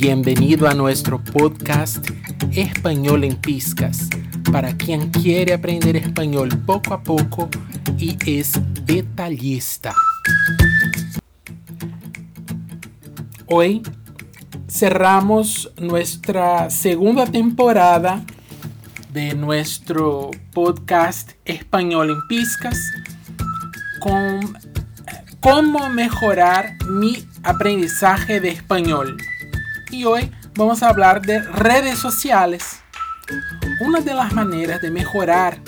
Bienvenido a nuestro podcast Español en Piscas, para quien quiere aprender español poco a poco y es detallista. Hoy cerramos nuestra segunda temporada de nuestro podcast Español en Piscas con cómo mejorar mi aprendizaje de español. Y hoy vamos a hablar de redes sociales. Una de las maneras de mejorar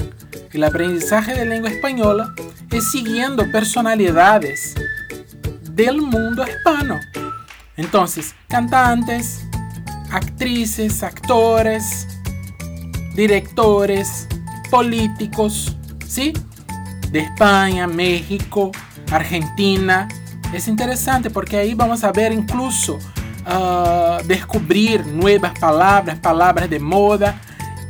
el aprendizaje de lengua española es siguiendo personalidades del mundo hispano. Entonces, cantantes, actrices, actores, directores, políticos, ¿sí? De España, México, Argentina. Es interesante porque ahí vamos a ver incluso uh, descubrir nuevas palabras, palabras de moda,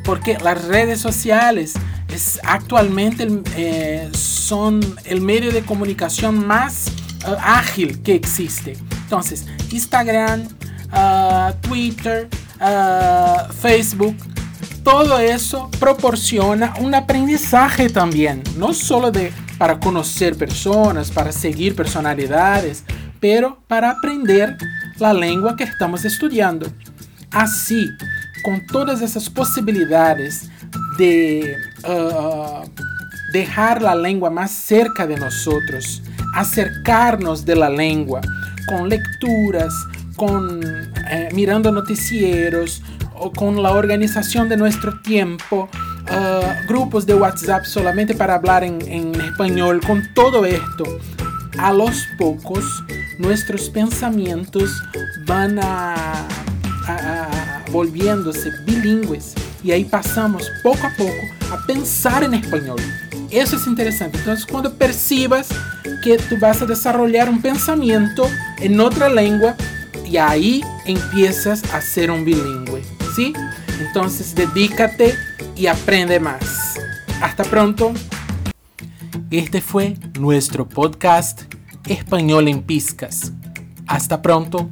porque las redes sociales es actualmente eh, son el medio de comunicación más uh, ágil que existe. Entonces, Instagram, uh, Twitter, Facebook, todo eso proporciona un aprendizaje también, no solo de para conocer personas, para seguir personalidades, pero para aprender la lengua que estamos estudiando. Así, con todas esas posibilidades de uh, dejar la lengua más cerca de nosotros, acercarnos de la lengua con lecturas, con eh, mirando noticieros o con la organización de nuestro tiempo, uh, grupos de WhatsApp solamente para hablar en, en español, con todo esto, a los pocos nuestros pensamientos van a, a, a, volviéndose bilingües y ahí pasamos poco a poco a pensar en español. Eso es interesante. Entonces, cuando percibas que tú vas a desarrollar un pensamiento en otra lengua, y ahí empiezas a ser un bilingüe, ¿sí? Entonces, dedícate y aprende más. Hasta pronto. Este fue nuestro podcast Español en Piscas. Hasta pronto.